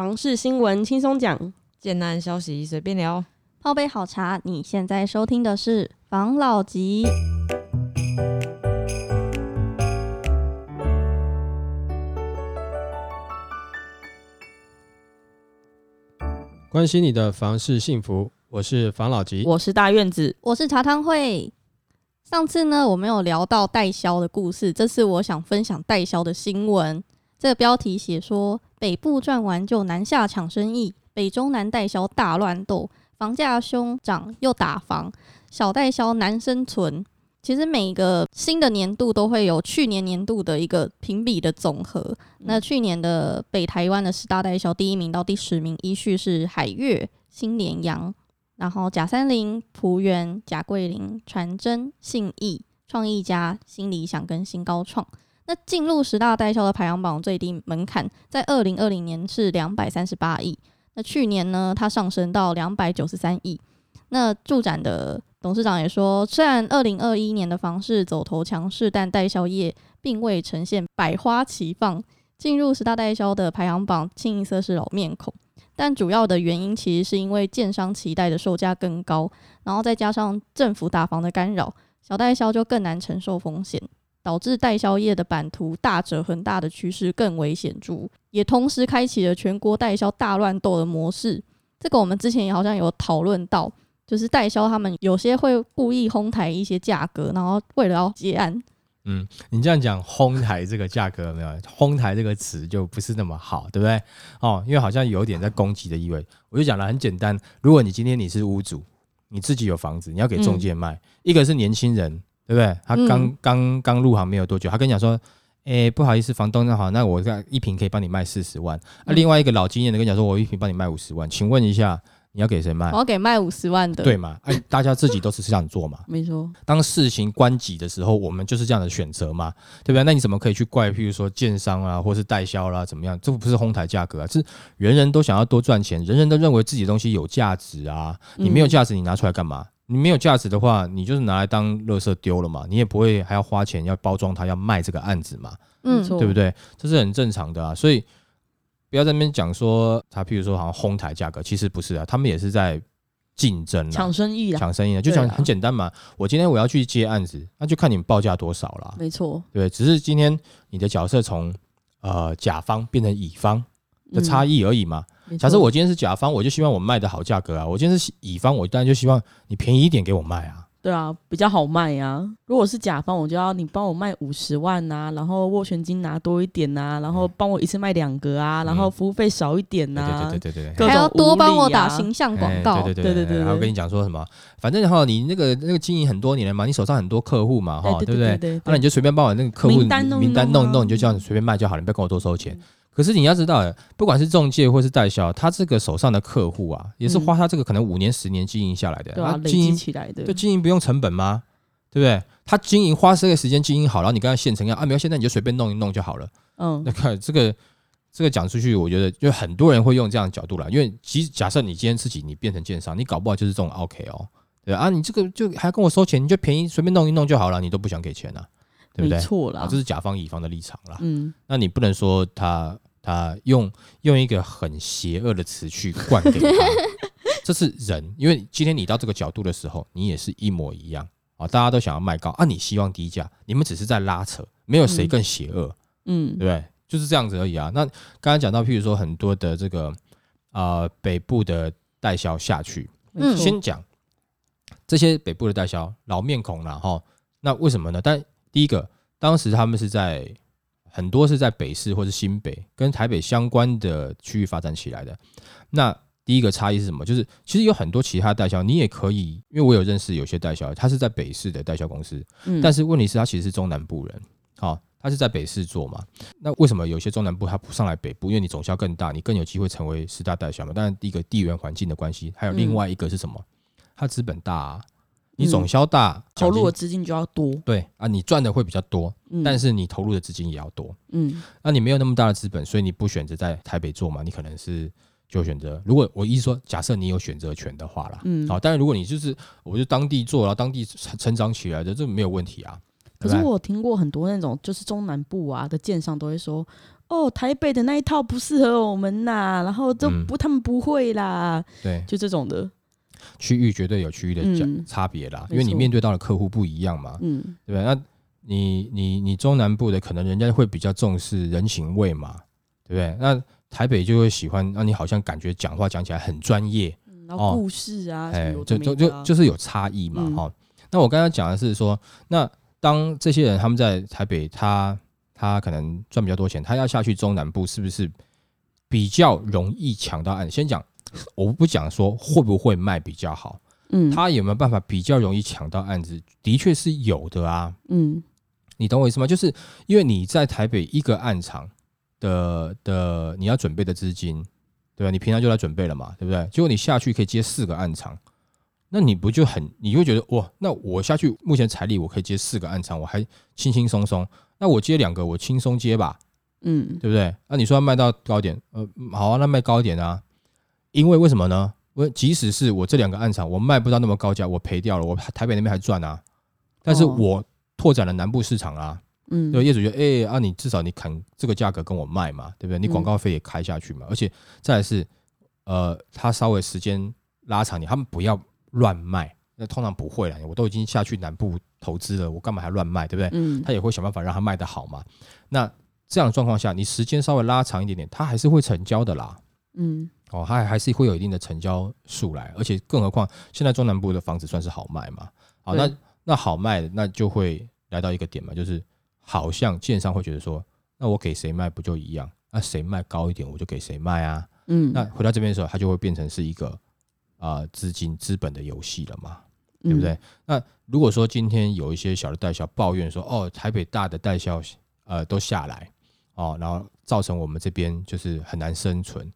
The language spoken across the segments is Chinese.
房事新闻轻松讲，简单消息随便聊。泡杯好茶，你现在收听的是房老吉。关心你的房事幸福，我是房老吉。我是大院子，我是茶汤会。上次呢，我们有聊到代销的故事，这次我想分享代销的新闻。这个标题写说，北部赚完就南下抢生意，北中南代销大乱斗，房价凶涨又打房，小代销难生存。其实每个新的年度都会有去年年度的一个评比的总和。那去年的北台湾的十大代销，第一名到第十名依序是海月、新联阳，然后贾三林、浦原、贾桂林、传真、信义、创意家、新理想跟新高创。那进入十大代销的排行榜最低门槛在二零二零年是两百三十八亿，那去年呢，它上升到两百九十三亿。那住展的董事长也说，虽然二零二一年的房市走头强势，但代销业并未呈现百花齐放。进入十大代销的排行榜，清一色是老面孔。但主要的原因其实是因为建商期待的售价更高，然后再加上政府打房的干扰，小代销就更难承受风险，导致代销业的版图大折恒大的趋势更为显著，也同时开启了全国代销大乱斗的模式。这个我们之前也好像有讨论到。就是代销，他们有些会故意哄抬一些价格，然后为了要结案。嗯，你这样讲“哄抬”这个价格没有？“哄抬”这个词就不是那么好，对不对？哦，因为好像有点在攻击的意味。我就讲了很简单，如果你今天你是屋主，你自己有房子，你要给中介卖，一个是年轻人，对不对？他刚刚刚入行没有多久，他跟你讲说：“哎，不好意思，房东那好，那我这一瓶可以帮你卖四十万。”那另外一个老经验的跟你讲说：“我一瓶帮你卖五十万。”请问一下。你要给谁卖？我要给卖五十万的，对嘛？哎，大家自己都是这样做嘛。没错。当事情关己的时候，我们就是这样的选择嘛，对不对？那你怎么可以去怪？譬如说建商啊，或是代销啦，怎么样？这不是哄抬价格啊，是人人都想要多赚钱，人人都认为自己的东西有价值啊。你没有价值，你拿出来干嘛？你没有价值的话，你就是拿来当垃圾丢了嘛。你也不会还要花钱要包装它，要卖这个案子嘛。嗯，对不对？这是很正常的啊。所以不要在那边讲说他，譬如说好像哄抬价格，其实不是啊，他们也是在。竞争抢生意啊，抢生意啊，就讲很简单嘛。我今天我要去接案子，那就看你们报价多少了。没错，对，只是今天你的角色从呃甲方变成乙方的差异而已嘛。假设我今天是甲方，我就希望我卖的好价格啊。我今天是乙方，我当然就希望你便宜一点给我卖啊。对啊，比较好卖呀。如果是甲方，我就要你帮我卖五十万呐，然后斡旋金拿多一点呐，然后帮我一次卖两个啊，然后服务费少一点呐，对对对对对，还要多帮我打形象广告，对对对对对。还要跟你讲说什么，反正哈，你那个那个经营很多年了嘛，你手上很多客户嘛，哈，对不对？那你就随便帮我那个客户名单弄一弄，你就这样随便卖就好了，你不要跟我多收钱。可是你要知道，不管是中介或是代销，他这个手上的客户啊，也是花他这个可能五年、十年经营下来的，对啊，累积起来的，就经营不用成本吗？对不对？他经营花这个时间经营好，然后你跟他现成要啊，没有，现在你就随便弄一弄就好了。嗯，那看这个这个讲出去，我觉得就很多人会用这样的角度来，因为其实假设你今天自己你变成建商，你搞不好就是这种 OK 哦，对啊，你这个就还要跟我收钱，你就便宜随便弄一弄就好了，你都不想给钱啊，对不对？错了，这是甲方乙方的立场啦。嗯，那你不能说他。他用用一个很邪恶的词去灌给他，这是人，因为今天你到这个角度的时候，你也是一模一样啊！大家都想要卖高啊，你希望低价，你们只是在拉扯，没有谁更邪恶，嗯，对不对？就是这样子而已啊。那刚刚讲到，譬如说很多的这个啊北部的代销下去，嗯先讲这些北部的代销老面孔了哈。那为什么呢？但第一个，当时他们是在。很多是在北市或是新北跟台北相关的区域发展起来的。那第一个差异是什么？就是其实有很多其他代销，你也可以，因为我有认识有些代销，他是在北市的代销公司，但是问题是，他其实是中南部人，好，他是在北市做嘛。那为什么有些中南部他不上来北部？因为你总销更大，你更有机会成为十大代销嘛。当然，第一个地缘环境的关系，还有另外一个是什么？他资本大。你总销大，投入的资金就要多。对啊，你赚的会比较多，但是你投入的资金也要多。嗯，那你没有那么大的资本，所以你不选择在台北做嘛？你可能是就选择，如果我意思说，假设你有选择权的话啦，嗯，好，但是如果你就是我就当地做，然后当地成长起来的，这没有问题啊。可是我听过很多那种就是中南部啊的建商都会说。哦，台北的那一套不适合我们呐，然后都不，他们不会啦，对，就这种的。区域绝对有区域的差差别啦，因为你面对到的客户不一样嘛，嗯，对吧？那你你你中南部的可能人家会比较重视人情味嘛，对不对？那台北就会喜欢那你好像感觉讲话讲起来很专业，然后故事啊，哎，就就就就是有差异嘛，哈。那我刚刚讲的是说，那当这些人他们在台北，他他可能赚比较多钱，他要下去中南部，是不是比较容易抢到案？先讲。我不讲说会不会卖比较好，嗯，他有没有办法比较容易抢到案子？的确是有的啊，嗯，你懂我意思吗？就是因为你在台北一个案场的的你要准备的资金，对吧？你平常就来准备了嘛，对不对？结果你下去可以接四个案场，那你不就很你会觉得哇？那我下去目前财力我可以接四个案场，我还轻轻松松，那我接两个我轻松接吧，嗯，对不对？那你说要卖到高点，呃，好啊，那卖高一点啊。因为为什么呢？我即使是我这两个暗场，我卖不到那么高价，我赔掉了，我台北那边还赚啊。但是我拓展了南部市场啊，嗯，对业主觉得，哎啊，你至少你砍这个价格跟我卖嘛，对不对？你广告费也开下去嘛，而且再是，呃，他稍微时间拉长，你他们不要乱卖，那通常不会了，我都已经下去南部投资了，我干嘛还乱卖，对不对？嗯，他也会想办法让他卖得好嘛。那这样的状况下，你时间稍微拉长一点点，他还是会成交的啦，嗯。哦，它还是会有一定的成交数来，而且更何况现在中南部的房子算是好卖嘛。好，那那好卖，那就会来到一个点嘛，就是好像建商会觉得说，那我给谁卖不就一样？那谁卖高一点，我就给谁卖啊。嗯，那回到这边的时候，它就会变成是一个啊资金资本的游戏了嘛，对不对？那如果说今天有一些小的代销抱怨说，哦，台北大的代销呃都下来哦，然后造成我们这边就是很难生存。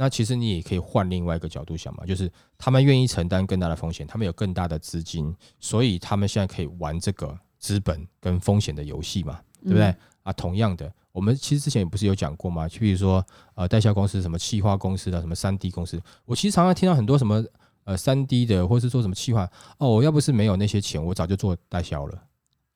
那其实你也可以换另外一个角度想嘛，就是他们愿意承担更大的风险，他们有更大的资金，所以他们现在可以玩这个资本跟风险的游戏嘛，对不对？啊，同样的，我们其实之前也不是有讲过吗？就比如说呃，代销公司、什么气化公司的、什么三 D 公司，我其实常常听到很多什么呃三 D 的，或是做什么气化哦，我要不是没有那些钱，我早就做代销了。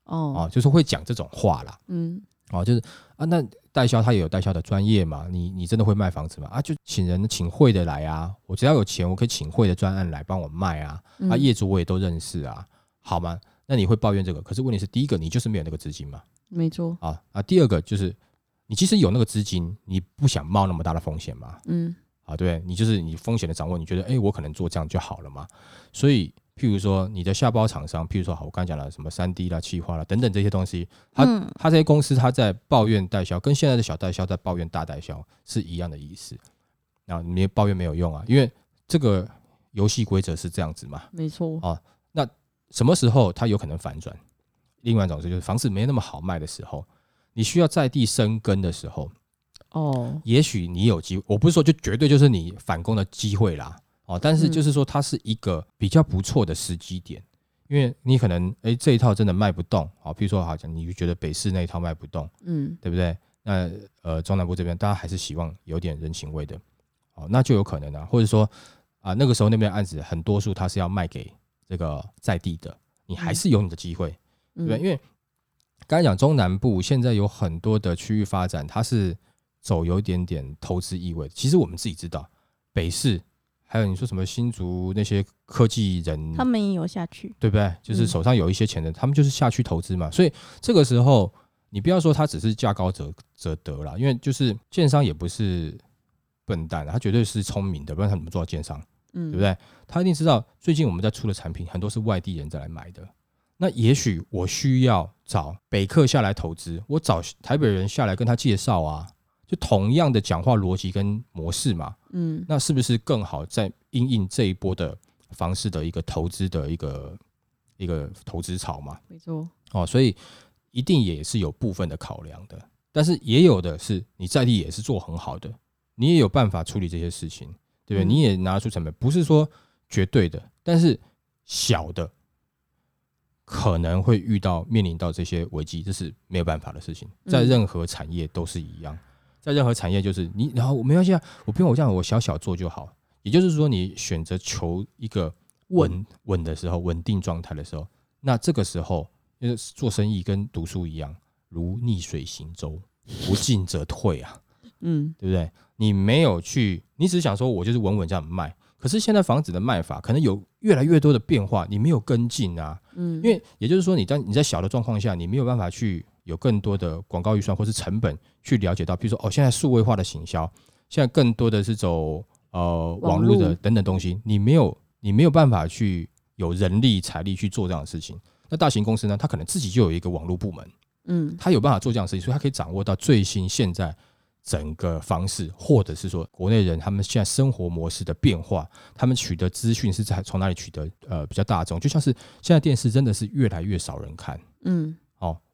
哦，啊，就是会讲这种话啦。嗯，哦，就是啊，那。代销他也有代销的专业嘛？你你真的会卖房子吗？啊，就请人请会的来啊！我只要有钱，我可以请会的专案来帮我卖啊！啊，业主我也都认识啊，好吗？那你会抱怨这个？可是问题是，第一个你就是没有那个资金嘛？没错。啊啊，第二个就是你其实有那个资金，你不想冒那么大的风险嘛？嗯。啊，对，你就是你风险的掌握，你觉得哎，我可能做这样就好了嘛？所以。譬如说，你的下包厂商，譬如说，好，我刚才讲了什么三 D 啦、气化啦等等这些东西，他他这些公司他在抱怨代销，跟现在的小代销在抱怨大代销是一样的意思。然后你抱怨没有用啊，因为这个游戏规则是这样子嘛。没错。啊，那什么时候它有可能反转？另外一种是，就是房子没那么好卖的时候，你需要在地生根的时候，哦，也许你有机会。我不是说就绝对就是你反攻的机会啦。哦，但是就是说，它是一个比较不错的时机点，因为你可能哎这一套真的卖不动，好，比如说好像你就觉得北市那一套卖不动，嗯，对不对？那呃中南部这边大家还是希望有点人情味的，哦，那就有可能啊，或者说啊那个时候那边案子很多数它是要卖给这个在地的，你还是有你的机会，对不对？因为刚才讲中南部现在有很多的区域发展，它是走有一点点投资意味，其实我们自己知道北市。还有你说什么新竹那些科技人，他们也有下去，对不对？就是手上有一些钱的，他们就是下去投资嘛。所以这个时候，你不要说他只是价高者者得了，因为就是建商也不是笨蛋，他绝对是聪明的，不然他怎么做到建商？嗯，对不对？他一定知道最近我们在出的产品很多是外地人在来买的，那也许我需要找北客下来投资，我找台北人下来跟他介绍啊。就同样的讲话逻辑跟模式嘛，嗯，那是不是更好在应应这一波的方式的一个投资的一个一个投资潮嘛？没错，哦，所以一定也是有部分的考量的，但是也有的是你在地也是做很好的，你也有办法处理这些事情，对不对？你也拿出成本，不是说绝对的，但是小的可能会遇到面临到这些危机，这是没有办法的事情，在任何产业都是一样。在任何产业，就是你，然后我没关系啊，我不用我这样，我小小做就好。也就是说，你选择求一个稳稳的时候，稳定状态的时候，那这个时候，因为做生意跟读书一样，如逆水行舟，不进则退啊。嗯，对不对？你没有去，你只是想说我就是稳稳这样卖。可是现在房子的卖法可能有越来越多的变化，你没有跟进啊。嗯，因为也就是说，你在你在小的状况下，你没有办法去有更多的广告预算或是成本去了解到，比如说哦，现在数位化的行销，现在更多的是走呃网络的等等东西，你没有你没有办法去有人力财力去做这样的事情。那大型公司呢，它可能自己就有一个网络部门，嗯，它有办法做这样的事情，所以它可以掌握到最新现在。整个方式，或者是说国内人他们现在生活模式的变化，他们取得资讯是在从哪里取得？呃，比较大众，就像是现在电视真的是越来越少人看，嗯，哦，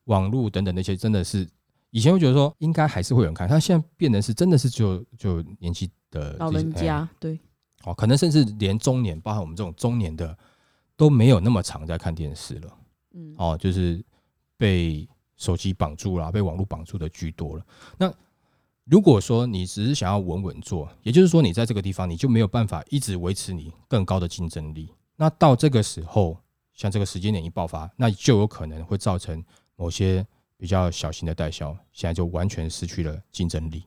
网络等等那些真的是以前会觉得说应该还是会有人看，他现在变得是真的是就就年纪的老人家对，哦，可能甚至连中年，包含我们这种中年的都没有那么常在看电视了，嗯，哦，就是被手机绑住了，被网络绑住的居多了，那。如果说你只是想要稳稳做，也就是说你在这个地方你就没有办法一直维持你更高的竞争力。那到这个时候，像这个时间点一爆发，那就有可能会造成某些比较小型的代销现在就完全失去了竞争力。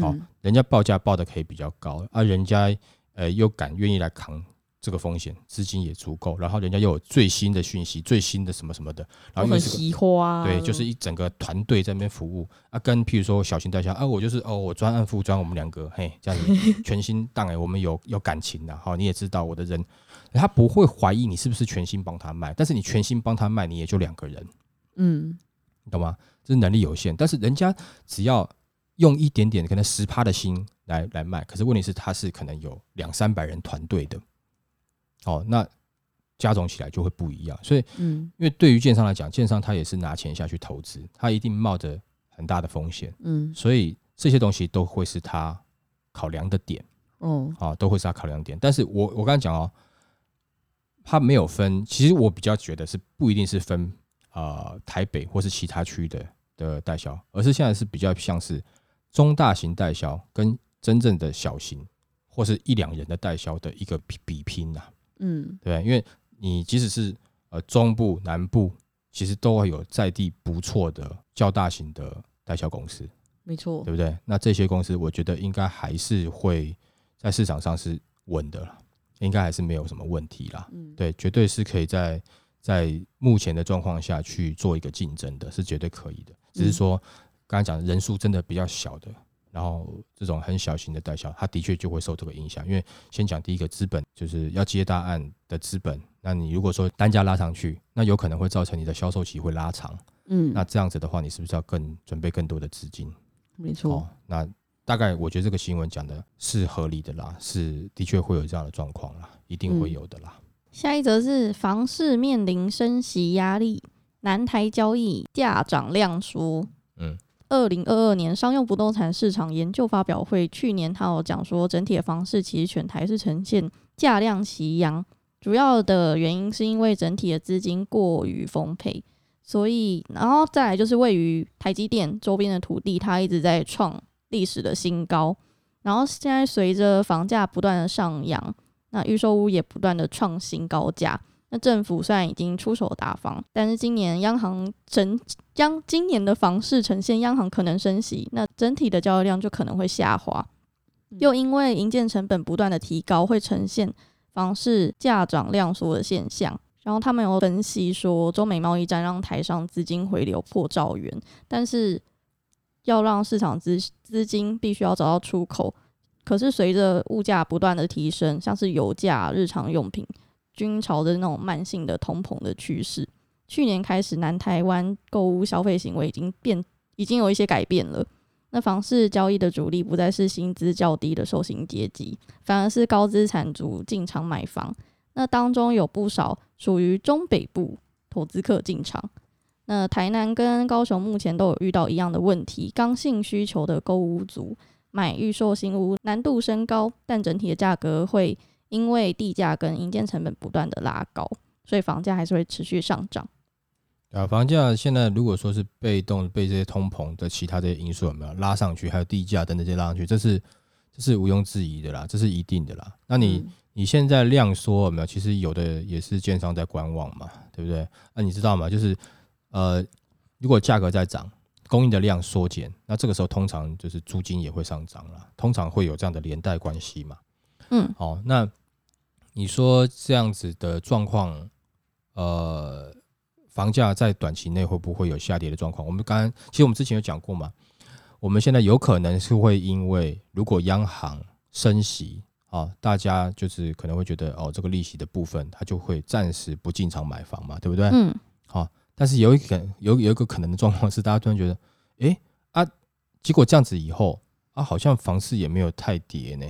好，人家报价报的可以比较高，而人家呃又敢愿意来扛。这个风险资金也足够，然后人家又有最新的讯息、最新的什么什么的，然后又是个对，就是一整个团队在那边服务啊。跟譬如说小型代销啊，我就是哦，我专案副专，我们两个嘿这样子 全新档哎，我们有有感情的，好，你也知道我的人，他不会怀疑你是不是全新帮他卖，但是你全新帮他卖，你也就两个人，嗯，你懂吗？这是能力有限，但是人家只要用一点点可能十趴的心来来卖，可是问题是他是可能有两三百人团队的。哦，那加总起来就会不一样，所以，嗯，因为对于建商来讲，建商他也是拿钱下去投资，他一定冒着很大的风险，嗯，所以这些东西都会是他考量的点，哦，啊，都会是他考量点。但是我我刚才讲哦，他没有分，其实我比较觉得是不一定是分啊台北或是其他区的的代销，而是现在是比较像是中大型代销跟真正的小型或是一两人的代销的一个比比拼呐。嗯，对，因为你即使是呃中部、南部，其实都会有在地不错的较大型的代销公司，没错，对不对？那这些公司，我觉得应该还是会在市场上是稳的了，应该还是没有什么问题啦。嗯，对，绝对是可以在在目前的状况下去做一个竞争的，是绝对可以的。只是说刚才讲人数真的比较小的。然后这种很小型的代销，它的确就会受这个影响，因为先讲第一个资本，就是要接大案的资本。那你如果说单价拉上去，那有可能会造成你的销售期会拉长。嗯，那这样子的话，你是不是要更准备更多的资金？没错。那大概我觉得这个新闻讲的是合理的啦，是的确会有这样的状况啦，一定会有的啦。下一则是房市面临升息压力，南台交易价涨量缩。嗯。二零二二年商用不动产市场研究发表会，去年他有讲说，整体的房市其实全台是呈现价量齐扬，主要的原因是因为整体的资金过于丰沛，所以然后再来就是位于台积电周边的土地，它一直在创历史的新高，然后现在随着房价不断的上扬，那预售屋也不断的创新高价。那政府虽然已经出手大方，但是今年央行整央今年的房市呈现央行可能升息，那整体的交易量就可能会下滑。又因为营建成本不断的提高，会呈现房市价涨量缩的现象。然后他们有分析说，中美贸易战让台商资金回流破兆元，但是要让市场资资金必须要找到出口。可是随着物价不断的提升，像是油价、日常用品。均朝着那种慢性的通膨的趋势。去年开始，南台湾购物消费行为已经变，已经有一些改变了。那房市交易的主力不再是薪资较低的受薪阶级，反而是高资产族进场买房。那当中有不少属于中北部投资客进场。那台南跟高雄目前都有遇到一样的问题：刚性需求的购物族买预售新屋难度升高，但整体的价格会。因为地价跟营建成本不断的拉高，所以房价还是会持续上涨。啊，房价现在如果说是被动被这些通膨的其他这些因素有没有拉上去，还有地价等等这些拉上去，这是这是毋庸置疑的啦，这是一定的啦。那你你现在量缩有没有？其实有的也是建商在观望嘛，对不对？那你知道吗？就是呃，如果价格在涨，供应的量缩减，那这个时候通常就是租金也会上涨了，通常会有这样的连带关系嘛。嗯，好，那你说这样子的状况，呃，房价在短期内会不会有下跌的状况？我们刚刚其实我们之前有讲过嘛，我们现在有可能是会因为如果央行升息啊，大家就是可能会觉得哦，这个利息的部分它就会暂时不进场买房嘛，对不对？嗯，好，但是有一个有有一个可能的状况是，大家突然觉得，诶啊，结果这样子以后啊，好像房市也没有太跌呢。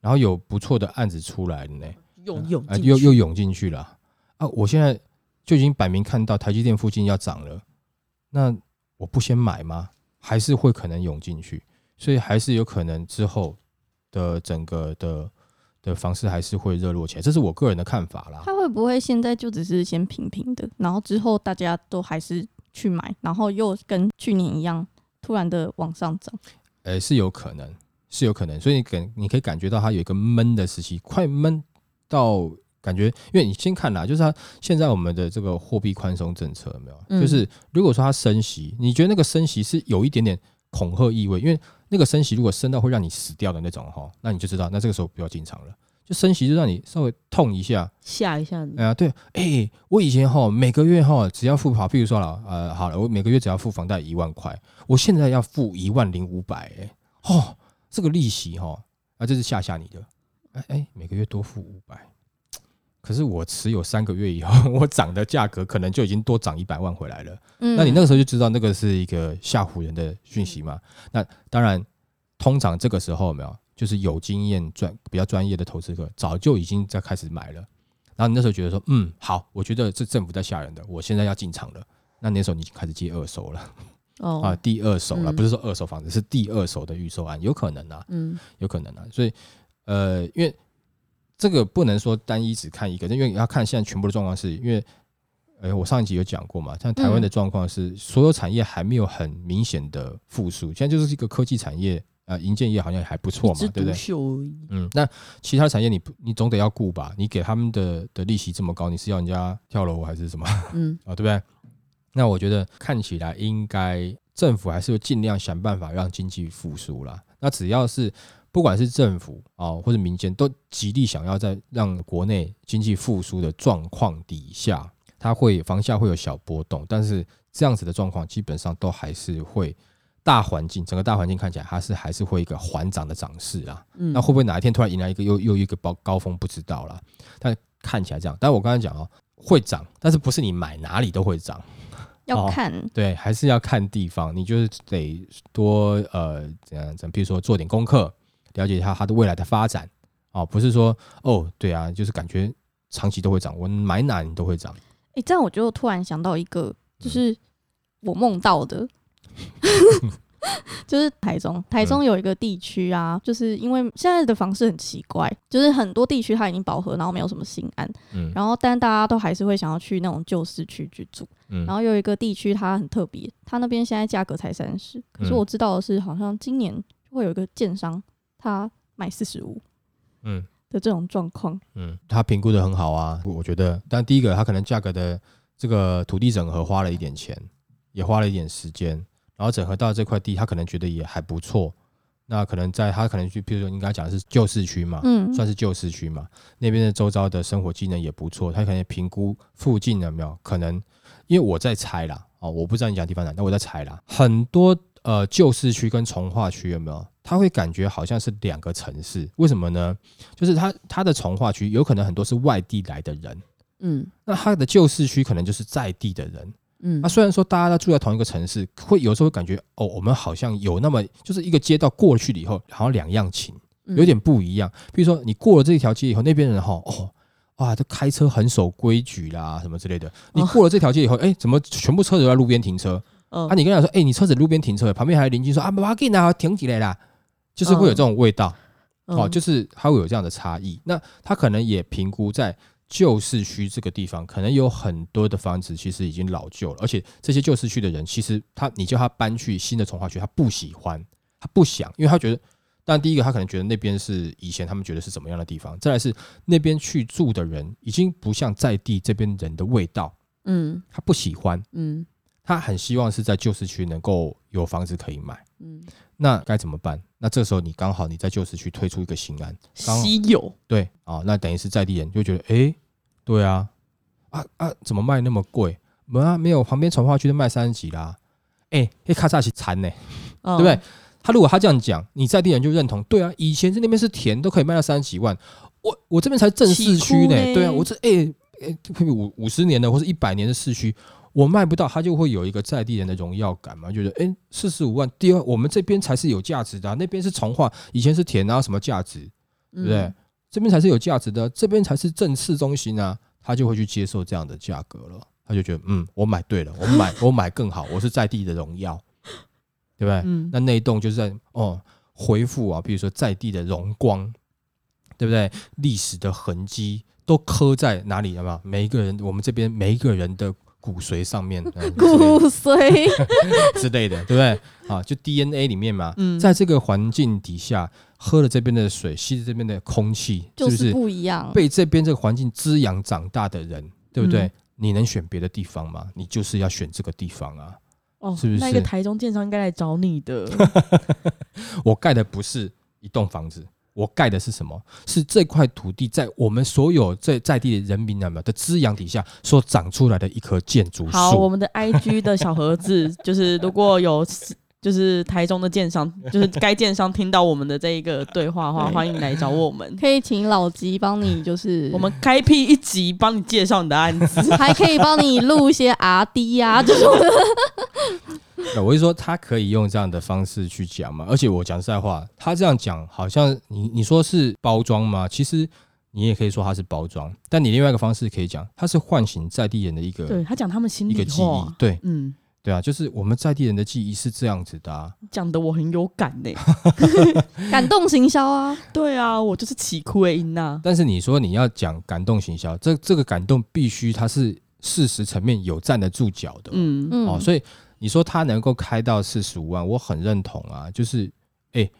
然后有不错的案子出来了呢，涌涌啊，又又涌进去了啊！我现在就已经摆明看到台积电附近要涨了，那我不先买吗？还是会可能涌进去，所以还是有可能之后的整个的的房市还是会热络起来，这是我个人的看法啦。它会不会现在就只是先平平的，然后之后大家都还是去买，然后又跟去年一样突然的往上涨？诶，是有可能。是有可能，所以你感你可以感觉到它有一个闷的时期，快闷到感觉，因为你先看啦，就是它现在我们的这个货币宽松政策有没有？就是如果说它升息，你觉得那个升息是有一点点恐吓意味，因为那个升息如果升到会让你死掉的那种哈，那你就知道，那这个时候不要进场了。就升息就让你稍微痛一下，吓一下你。哎呀，对，哎，我以前哈每个月哈只要付好，譬如说了，呃，好了，我每个月只要付房贷一万块，我现在要付一万零五百，哎，哦。这个利息哈，啊，这是吓吓你的，哎哎，每个月多付五百，可是我持有三个月以后，我涨的价格可能就已经多涨一百万回来了。嗯，那你那个时候就知道那个是一个吓唬人的讯息嘛？那当然，通常这个时候没有，就是有经验专比较专业的投资客早就已经在开始买了。然后你那时候觉得说，嗯，好，我觉得这政府在吓人的，我现在要进场了。那那时候你已经开始接二手了。哦啊，第二手了，不是说二手房子，是第二手的预售案，有可能啊，嗯，有可能啊，所以呃，因为这个不能说单一只看一个，因为要看现在全部的状况，是因为，哎，我上一集有讲过嘛，像台湾的状况是，所有产业还没有很明显的复苏，现在就是一个科技产业啊，银建业好像还不错嘛，对不对？嗯，那其他产业你你总得要顾吧？你给他们的的利息这么高，你是要人家跳楼还是什么？嗯，啊，对不对？那我觉得看起来应该政府还是会尽量想办法让经济复苏啦。那只要是不管是政府啊或者民间，都极力想要在让国内经济复苏的状况底下，它会房价会有小波动，但是这样子的状况基本上都还是会大环境整个大环境看起来它是还是会一个缓涨的涨势啊。那会不会哪一天突然迎来一个又又一个高高峰不知道啦。但看起来这样。但我刚才讲哦，会涨，但是不是你买哪里都会涨。要看对，还是要看地方。你就是得多呃怎样怎，比如说做点功课，了解一下它的未来的发展。哦，不是说哦对啊，就是感觉长期都会涨，我买哪你都会涨。哎，这样我就突然想到一个，就是我梦到的。就是台中，台中有一个地区啊，就是因为现在的房市很奇怪，就是很多地区它已经饱和，然后没有什么新安，嗯，然后但大家都还是会想要去那种旧市区居住，嗯，然后有一个地区它很特别，它那边现在价格才三十，可是我知道的是，好像今年会有一个建商他买四十五，嗯的这种状况，嗯，他评估的很好啊，我觉得，但第一个他可能价格的这个土地整合花了一点钱，也花了一点时间。然后整合到这块地，他可能觉得也还不错。那可能在他可能去，比如说你刚才讲的是旧市区嘛，嗯，算是旧市区嘛，那边的周遭的生活机能也不错。他可能评估附近有没有可能，因为我在猜啦，哦，我不知道你讲地方哪，但我在猜啦。很多呃旧市区跟从化区有没有？他会感觉好像是两个城市，为什么呢？就是他他的从化区有可能很多是外地来的人，嗯，那他的旧市区可能就是在地的人。嗯，那虽然说大家都住在同一个城市，会有时候会感觉哦，我们好像有那么就是一个街道过去了以后，好像两样情，有点不一样。比如说你过了这条街以后，那边人哈哦哇，这开车很守规矩啦，什么之类的。你过了这条街以后，哎，怎么全部车子都在路边停车？啊，你跟他说，哎，你车子路边停车，旁边还有邻居说啊，不要紧啊，停起来啦，就是会有这种味道哦，就是它会有这样的差异。那他可能也评估在。旧市区这个地方可能有很多的房子，其实已经老旧了，而且这些旧市区的人，其实他你叫他搬去新的从化区，他不喜欢，他不想，因为他觉得，但第一个他可能觉得那边是以前他们觉得是怎么样的地方，再来是那边去住的人已经不像在地这边人的味道，嗯，他不喜欢，嗯，他很希望是在旧市区能够有房子可以买。嗯，那该怎么办？那这时候你刚好你在旧市区推出一个新案，稀有对啊，那等于是在地人就觉得，哎，对啊，啊啊，怎么卖那么贵？没啊，没有，旁边从化区都卖三十几啦。哎，那咔嚓是残呢，对不对？他如果他这样讲，你在地人就认同，对啊，以前在那边是田，都可以卖到三十几万，我我这边才正市区呢，对啊，我这哎哎五五十年的或者一百年的市区，我卖不到，他就会有一个在地人的荣耀感嘛，就是哎四十五万，第二我们这边才是有价值的，那边是从化，以前是田啊，什么价值，对不对？这边才是有价值的，这边才是正市中心啊，他就会去接受这样的价格了，他就觉得嗯，我买对了，我买 我买更好，我是在地的荣耀。对不对？嗯，那那一栋就是在哦，恢复啊，比如说在地的荣光，对不对？历史的痕迹都刻在哪里？了嘛？每一个人，我们这边每一个人的骨髓上面，骨髓 之类的，对不对？啊，就 DNA 里面嘛，在这个环境底下，喝了这边的水，吸了这边的空气，是不是不一样？被这边这个环境滋养长大的人，对不对？你能选别的地方吗？你就是要选这个地方啊。哦，是不是？那个台中建商应该来找你的。我盖的不是一栋房子，我盖的是什么？是这块土地在我们所有在在地的人民的的滋养底下所长出来的一棵建筑树。好，我们的 I G 的小盒子，就是如果有。就是台中的建商，就是该建商听到我们的这一个 对话的话，欢迎来找我们。可以请老吉帮你，就是我们开辟一集，帮你介绍你的案子，还可以帮你录一些 R D 啊这种。我是说，他可以用这样的方式去讲嘛？而且我讲实在话，他这样讲，好像你你说是包装吗？其实你也可以说他是包装，但你另外一个方式可以讲，他是唤醒在地人的一个，对他讲他们心里一个记忆，对，嗯。对啊，就是我们在地人的记忆是这样子的啊，讲的我很有感呢，感动行销啊，对啊，我就是起哭音呐。但是你说你要讲感动行销，这这个感动必须它是事实层面有站得住脚的，嗯嗯，哦，所以你说它能够开到四十五万，我很认同啊，就是哎，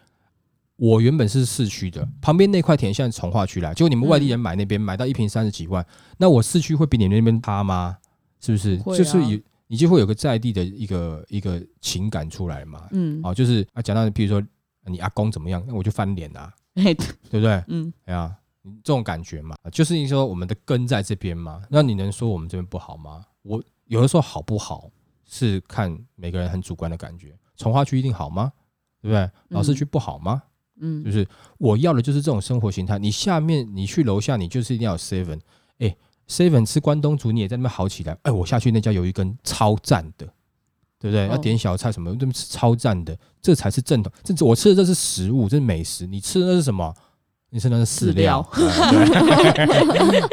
我原本是市区的，旁边那块田现在从化区来，结果你们外地人买那边买到一平三十几万，那我市区会比你们那边差吗？是不是？就是有。你就会有个在地的一个一个情感出来嘛，嗯，哦，就是啊，讲到比如说你阿公怎么样，那我就翻脸啊，对不对？嗯，哎呀，这种感觉嘛，就是你说我们的根在这边嘛，那你能说我们这边不好吗？我有的时候好不好是看每个人很主观的感觉，从化区一定好吗？对不对？老市区不好吗？嗯，就是我要的就是这种生活形态。你下面你去楼下，你就是一定要 seven，哎。Seven 吃关东煮，你也在那边好起来。哎，我下去那家有一根超赞的，对不对？要点小菜什么，那边吃超赞的，这才是正统。这我吃的这是食物，这是美食。你吃的那是什么？你吃的是饲料，对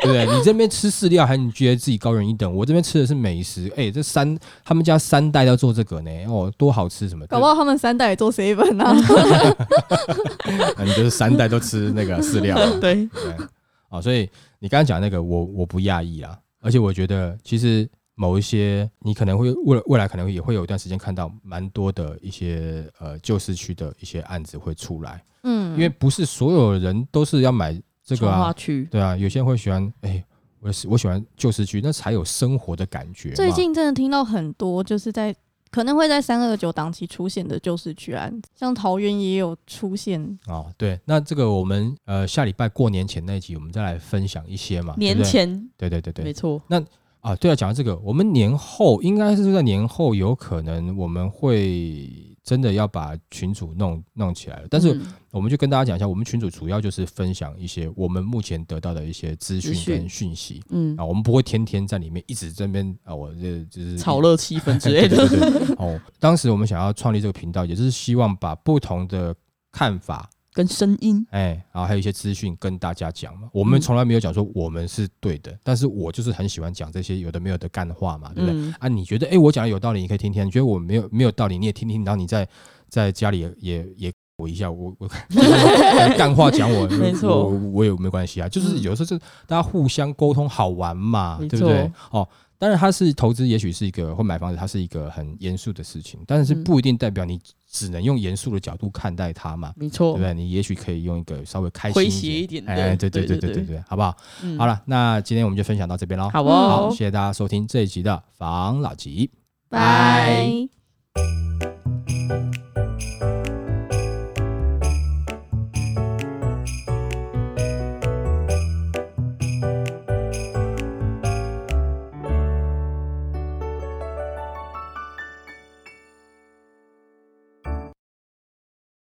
不对？你这边吃饲料，还你觉得自己高人一等？我这边吃的是美食。哎，这三他们家三代要做这个呢，哦，多好吃什么？搞不好他们三代也做 seven 呢。你就是三代都吃那个饲料，对对。啊，所以你刚刚讲那个，我我不讶异啦，而且我觉得其实某一些你可能会未未来可能也会有一段时间看到蛮多的一些呃旧市区的一些案子会出来，嗯，因为不是所有人都是要买这个啊，对啊，有些人会喜欢，哎，我我喜欢旧市区，那才有生活的感觉。最近真的听到很多就是在。可能会在三二九档期出现的旧市区案，像桃园也有出现哦。对，那这个我们呃下礼拜过年前那一集，我们再来分享一些嘛。年前，对对对对，没错。那啊，对啊，讲到这个，我们年后应该是在年后有可能我们会。真的要把群主弄弄起来了，但是我们就跟大家讲一下，我们群主主要就是分享一些我们目前得到的一些资讯跟讯息，嗯。啊，我们不会天天在里面一直这边啊，我这就是炒热气氛之类的。哦，当时我们想要创立这个频道，也就是希望把不同的看法。跟声音，哎，然后还有一些资讯跟大家讲嘛。我们从来没有讲说我们是对的，但是我就是很喜欢讲这些有的没有的干话嘛，对不对？啊，你觉得哎，我讲的有道理，你可以听听；你觉得我没有没有道理，你也听听。然后你在在家里也也也我一下，我我干话讲我，没错，我我也没关系啊。就是有时候是大家互相沟通好玩嘛，对不对？哦。当然，它是投资，也许是一个或买房子，它是一个很严肃的事情，但是不一定代表你只能用严肃的角度看待它嘛。没错，对不对？你也许可以用一个稍微开心一点，哎，对对对对对对，好不好？好了，那今天我们就分享到这边喽。好哦，谢谢大家收听这一集的房老吉。拜。